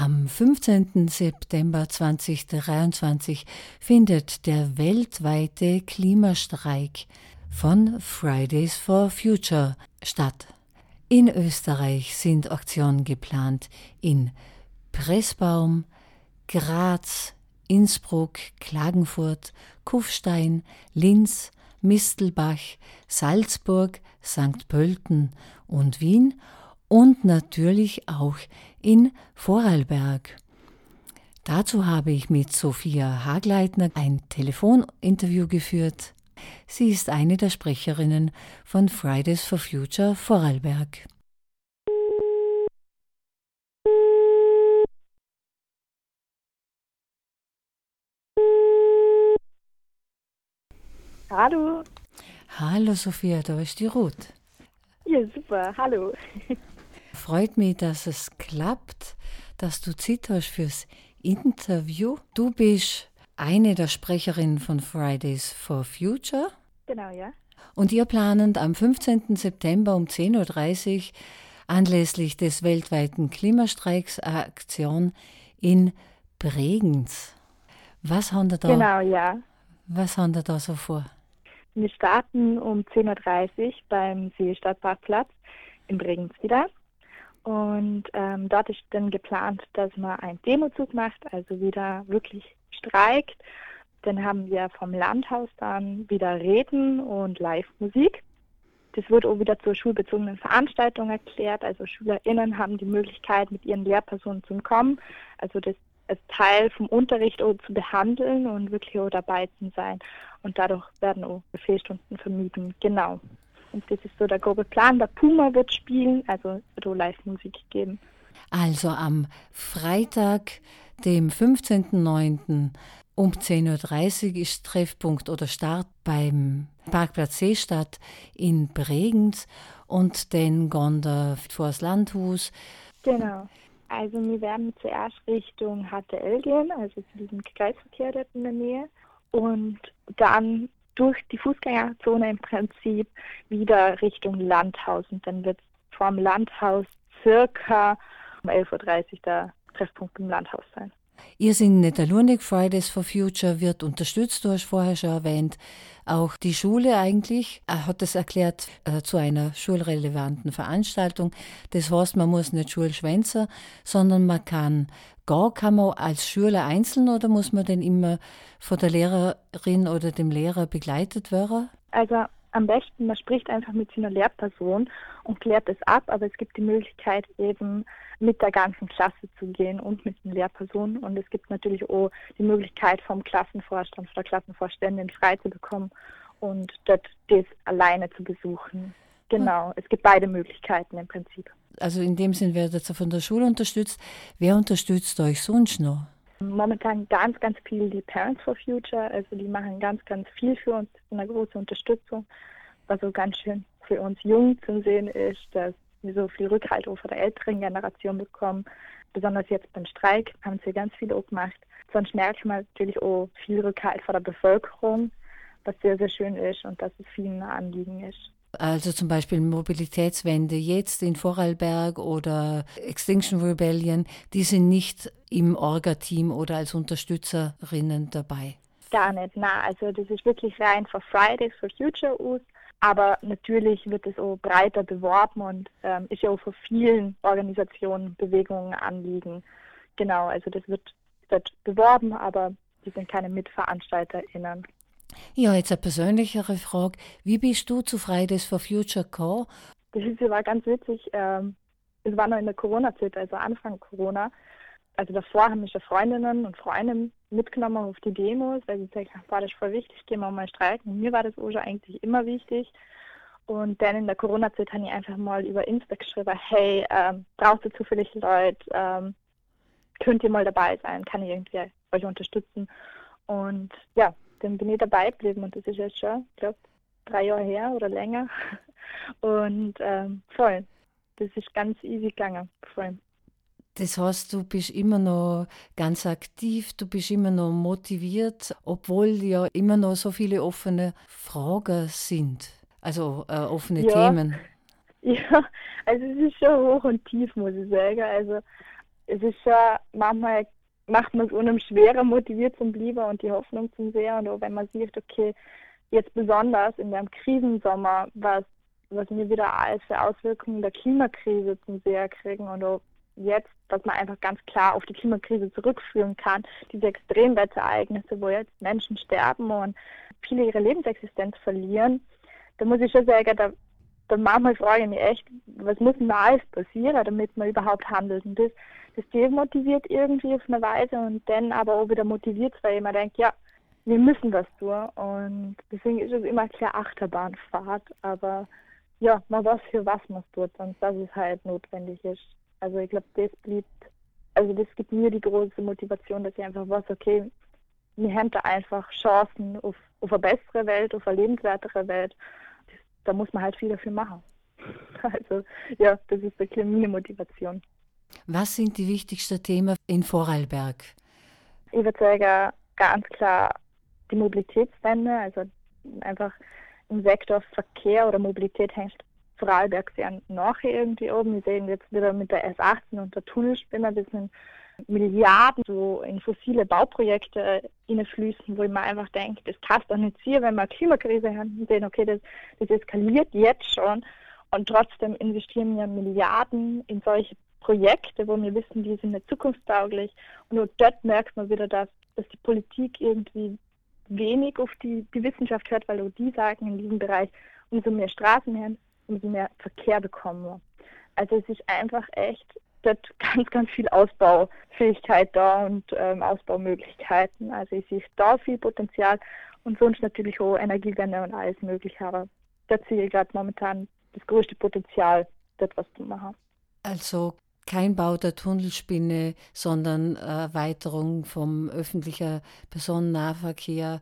Am 15. September 2023 findet der weltweite Klimastreik von Fridays for Future statt. In Österreich sind Aktionen geplant in Pressbaum, Graz, Innsbruck, Klagenfurt, Kufstein, Linz, Mistelbach, Salzburg, St. Pölten und Wien und natürlich auch in Vorarlberg. Dazu habe ich mit Sophia Hagleitner ein Telefoninterview geführt. Sie ist eine der Sprecherinnen von Fridays for Future Vorarlberg. Hallo. Hallo Sophia, da ist die Ruth. Ja, super. Hallo. Freut mich, dass es klappt, dass du Zeit hast fürs Interview. Du bist eine der Sprecherinnen von Fridays for Future. Genau, ja. Und ihr planend am 15. September um 10.30 Uhr anlässlich des weltweiten Klimastreiks Aktion in Bregenz. Was haben da, genau, ja. was haben da so vor? Wir starten um 10.30 Uhr beim Seestadtparkplatz in Bregenz wieder. Und ähm, dort ist dann geplant, dass man einen Demozug macht, also wieder wirklich streikt. Dann haben wir vom Landhaus dann wieder Reden und Live-Musik. Das wird auch wieder zur schulbezogenen Veranstaltung erklärt. Also SchülerInnen haben die Möglichkeit, mit ihren Lehrpersonen zu kommen. Also das als Teil vom Unterricht auch zu behandeln und wirklich auch dabei zu sein. Und dadurch werden auch Fehlstunden vermieden. Genau. Und das ist so der grobe Plan. Der Puma wird spielen, also auch Live-Musik geben. Also am Freitag, dem 15.09. um 10.30 Uhr ist Treffpunkt oder Start beim Parkplatz Seestadt in Bregenz und dann gehen wir vor das Landhaus. Genau. Also wir werden zuerst Richtung HTL gehen, also zu diesem Kreisverkehr dort in der Nähe. Und dann durch die Fußgängerzone im Prinzip wieder Richtung Landhaus. Und dann wird vom Landhaus circa um 11.30 Uhr der Treffpunkt im Landhaus sein. Ihr sind nicht Lunik Fridays for Future wird unterstützt, du hast vorher schon erwähnt. Auch die Schule eigentlich er hat es erklärt äh, zu einer schulrelevanten Veranstaltung. Das heißt, man muss nicht Schulschwänzer, sondern man kann gar kann man als Schüler einzeln oder muss man denn immer von der Lehrerin oder dem Lehrer begleitet werden? Also am besten, man spricht einfach mit seiner Lehrperson und klärt es ab, aber es gibt die Möglichkeit eben mit der ganzen Klasse zu gehen und mit den Lehrpersonen und es gibt natürlich auch die Möglichkeit vom Klassenvorstand, von der Klassenvorständin frei zu bekommen und dort das alleine zu besuchen. Genau, es gibt beide Möglichkeiten im Prinzip. Also in dem Sinn werdet ihr von der Schule unterstützt. Wer unterstützt euch sonst noch? Momentan ganz, ganz viel die Parents for Future. Also die machen ganz, ganz viel für uns. Eine große Unterstützung. Was so ganz schön für uns jung zu sehen ist, dass wir so viel Rückhalt auch von der älteren Generation bekommen. Besonders jetzt beim Streik haben sie ganz viel auch gemacht. Sonst merkt man natürlich auch viel Rückhalt von der Bevölkerung, was sehr, sehr schön ist und dass es vielen ein Anliegen ist. Also zum Beispiel Mobilitätswende jetzt in Vorarlberg oder Extinction Rebellion, die sind nicht im Orga-Team oder als Unterstützerinnen dabei. Gar nicht, na, also das ist wirklich rein für Fridays for Future aus. Aber natürlich wird es auch breiter beworben und ähm, ist ja auch für vielen Organisationen, Bewegungen Anliegen. Genau, also das wird, wird beworben, aber die sind keine MitveranstalterInnen. Ja, jetzt eine persönlichere Frage. Wie bist du zu Fridays for Future gekommen? Das war ganz witzig. Ähm, es war noch in der Corona-Zeit, also Anfang Corona. Also davor haben mich ja Freundinnen und Freunde mitgenommen auf die Demos, weil sie gesagt haben, war das voll wichtig, gehen wir mal streiken. Und mir war das auch schon eigentlich immer wichtig. Und dann in der Corona-Zeit habe ich einfach mal über Insta geschrieben, hey, ähm, brauchst du zufällig Leute, ähm, könnt ihr mal dabei sein, kann ich irgendwie euch unterstützen. Und ja, dann bin ich dabei geblieben und das ist jetzt schon, ich glaube, drei Jahre her oder länger. Und ähm, voll, das ist ganz easy gegangen, voll. Das heißt, du bist immer noch ganz aktiv, du bist immer noch motiviert, obwohl ja immer noch so viele offene Fragen sind, also äh, offene ja. Themen. Ja, also es ist schon hoch und tief, muss ich sagen. Also es ist schon manchmal macht man es unum schwerer, motiviert zum Lieber und die Hoffnung zum Sehr. Und auch wenn man sieht, okay, jetzt besonders in dem Krisensommer, was, was wir wieder für Auswirkungen der Klimakrise zum Sehr kriegen und auch jetzt, dass man einfach ganz klar auf die Klimakrise zurückführen kann, diese Extremwetterereignisse, wo jetzt Menschen sterben und viele ihre Lebensexistenz verlieren, da muss ich schon sagen, da, da manchmal frage ich mich echt, was muss denn alles passieren, damit man überhaupt handelt. Und das, das demotiviert irgendwie auf eine Weise und dann aber auch wieder motiviert, weil man denkt, ja, wir müssen das tun. Und deswegen ist es immer klar Achterbahnfahrt, aber ja, man weiß für was man es tut und dass es halt notwendig ist. Also ich glaube, das blieb, also das gibt mir die große Motivation, dass ich einfach weiß, okay, wir haben da einfach Chancen auf, auf eine bessere Welt, auf eine lebenswertere Welt. Das, da muss man halt viel dafür machen. Also ja, das ist wirklich meine Motivation. Was sind die wichtigsten Themen in Vorarlberg? Ich würde sagen, ganz klar die Mobilitätswende, also einfach im Sektor Verkehr oder Mobilität hängt Vorarlberg sehr nachher irgendwie oben. Wir sehen jetzt wieder mit der S18 und der Tunnelspinner, das sind Milliarden so in fossile Bauprojekte fließen, wo ich mir einfach denke, das passt doch nicht hier, wenn wir Klimakrise haben, sehen, okay, das, das eskaliert jetzt schon und trotzdem investieren wir Milliarden in solche Projekte, wo wir wissen, die sind nicht zukunftstauglich und nur dort merkt man wieder, dass, dass die Politik irgendwie wenig auf die, die Wissenschaft hört, weil auch die sagen in diesem Bereich, umso mehr Straßen haben, umso mehr Verkehr bekommen wir. Also es ist einfach echt dort ganz, ganz viel Ausbaufähigkeit da und ähm, Ausbaumöglichkeiten. Also ich sehe da viel Potenzial und sonst natürlich auch Energiewende und alles mögliche. Aber da sehe ich gerade momentan das größte Potenzial, dort was zu machen. Also kein Bau der Tunnelspinne, sondern Erweiterung vom öffentlichen Personennahverkehr,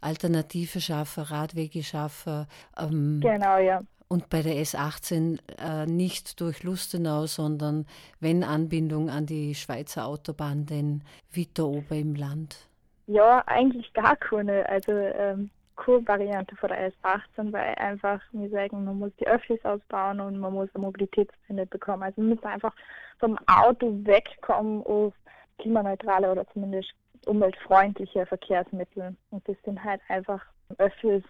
Alternative schaffen, Radwege schaffen. Ähm, genau, ja. Und bei der S18 äh, nicht durch Lustenau, sondern wenn Anbindung an die Schweizer Autobahn, denn weiter oben im Land. Ja, eigentlich gar keine. Also ähm, Kurvariante von der S18, weil einfach wir sagen, man muss die Öffis ausbauen und man muss eine Mobilitätswende bekommen. Also wir müssen einfach vom Auto wegkommen auf klimaneutrale oder zumindest umweltfreundliche Verkehrsmittel. Und das sind halt einfach Öffis,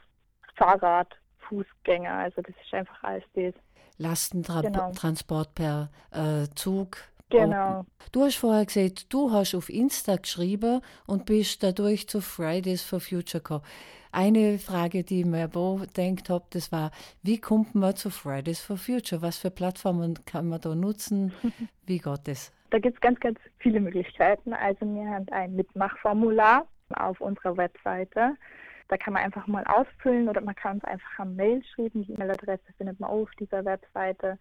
Fahrrad, Fußgänger. Also das ist einfach alles das. Lastentransport genau. per äh, Zug. Genau. Du hast vorher gesagt, du hast auf Insta geschrieben und bist dadurch zu Fridays for Future gekommen. Eine Frage, die ich mir denkt habe, das war, wie kommt man zu Fridays for Future? Was für Plattformen kann man da nutzen? Wie geht das? Da gibt es ganz, ganz viele Möglichkeiten. Also wir haben ein Mitmachformular auf unserer Webseite. Da kann man einfach mal ausfüllen oder man kann uns einfach eine Mail schreiben. Die E-Mail-Adresse findet man auch auf dieser Webseite.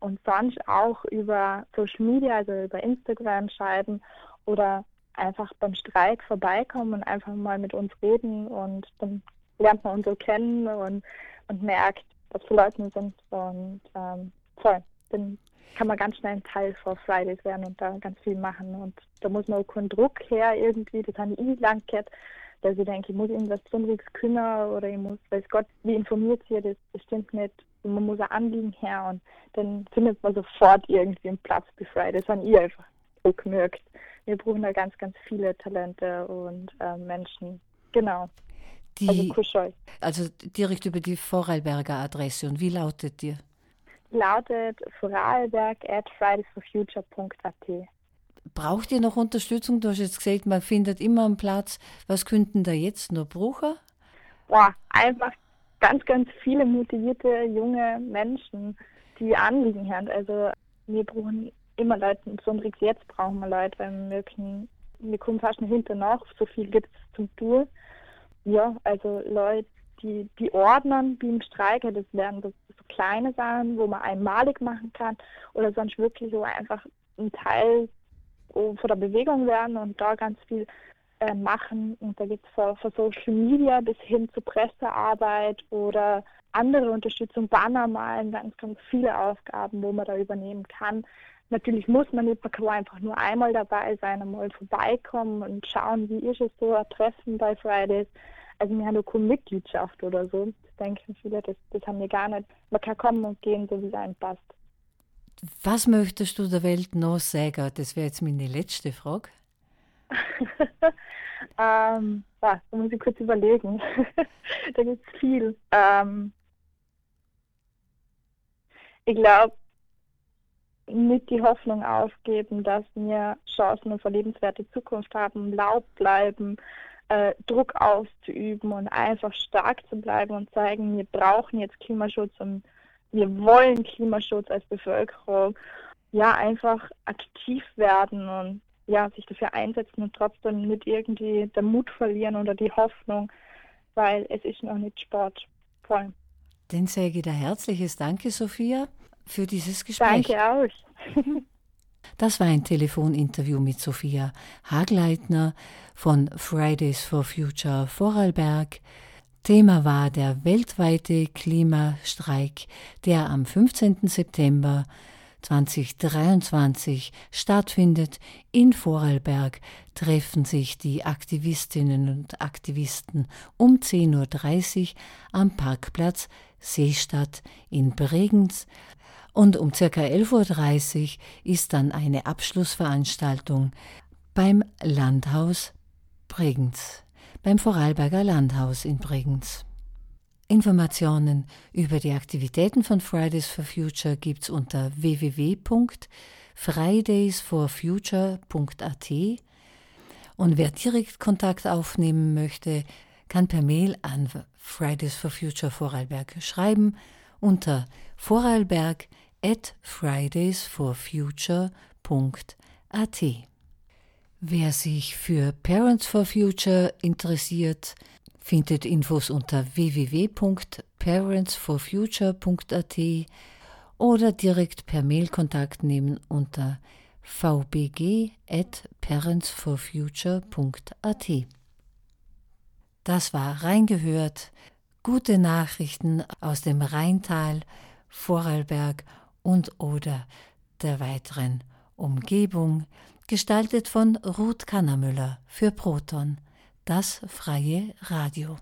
Und sonst auch über Social Media, also über Instagram schreiben oder einfach beim Streik vorbeikommen und einfach mal mit uns reden und dann lernt man uns so kennen und, und merkt, was für Leute wir sind und ähm, toll, dann kann man ganz schnell ein Teil vor Fridays werden und da ganz viel machen und da muss man auch keinen Druck her irgendwie, das habe ich eh lang gehört, dass ich denke, ich muss irgendwas Besonderes kümmern oder ich muss, weiß Gott, wie informiert sie, das, das stimmt nicht. Man muss ein Anliegen her und dann findet man sofort irgendwie einen Platz bei Fridays, das habe ich einfach so gemerkt wir brauchen da ganz, ganz viele Talente und äh, Menschen. Genau. Die, also. Also direkt über die Vorarlberger Adresse. Und wie lautet die? Lautet vorarlberg at fridaysforfuture.at. Braucht ihr noch Unterstützung? Du hast jetzt gesagt, man findet immer einen Platz. Was könnten da jetzt noch brauchen? Boah, einfach ganz, ganz viele motivierte junge Menschen, die Anliegen haben. Also wir brauchen immer Leute, besonders jetzt brauchen wir Leute, weil wir können, wir kommen fast nicht hinter nach, so viel gibt es zum Tun. Ja, also Leute, die, die ordnen wie im Streik, das werden so, so kleine Sachen, wo man einmalig machen kann oder sonst wirklich so einfach ein Teil von der Bewegung werden und da ganz viel äh, machen. Und da geht es von, von Social Media bis hin zu Pressearbeit oder andere Unterstützung, Banner malen, ganz, ganz viele Aufgaben, wo man da übernehmen kann. Natürlich muss man nicht, man kann einfach nur einmal dabei sein, einmal vorbeikommen und schauen, wie ist es so, ein Treffen bei Fridays. Also wir haben auch keine Mitgliedschaft oder so. Das denken viele, das, das haben wir gar nicht. Man kann kommen und gehen, so wie es einem passt. Was möchtest du der Welt noch sagen? Das wäre jetzt meine letzte Frage. ähm, da muss ich kurz überlegen. da gibt es viel. Ähm, ich glaube, nicht die Hoffnung aufgeben, dass wir Chancen auf eine lebenswerte Zukunft haben, laut bleiben, äh, Druck auszuüben und einfach stark zu bleiben und zeigen, wir brauchen jetzt Klimaschutz und wir wollen Klimaschutz als Bevölkerung. Ja, einfach aktiv werden und ja, sich dafür einsetzen und trotzdem nicht irgendwie den Mut verlieren oder die Hoffnung, weil es ist noch nicht Sport. Voll. Dann sage ich dir herzliches Danke, Sophia, für dieses Gespräch. Danke auch. Das war ein Telefoninterview mit Sophia Hagleitner von Fridays for Future Vorarlberg. Thema war der weltweite Klimastreik, der am 15. September 2023 stattfindet. In Vorarlberg treffen sich die Aktivistinnen und Aktivisten um 10.30 Uhr am Parkplatz Seestadt in Bregenz. Und um ca. 11.30 Uhr ist dann eine Abschlussveranstaltung beim Landhaus Bregenz, beim Vorarlberger Landhaus in Bregenz. Informationen über die Aktivitäten von Fridays for Future gibt es unter www.fridaysforfuture.at und wer direkt Kontakt aufnehmen möchte, kann per Mail an Fridays for Future Vorarlberg schreiben unter vorarlberg at fridaysforfuture.at. Wer sich für Parents for Future interessiert, findet Infos unter www.parentsforfuture.at oder direkt per Mail Kontakt nehmen unter vbg.parentsforfuture.at. Das war reingehört. Gute Nachrichten aus dem Rheintal, Vorarlberg und oder der weiteren Umgebung, gestaltet von Ruth Kannermüller für Proton das freie Radio.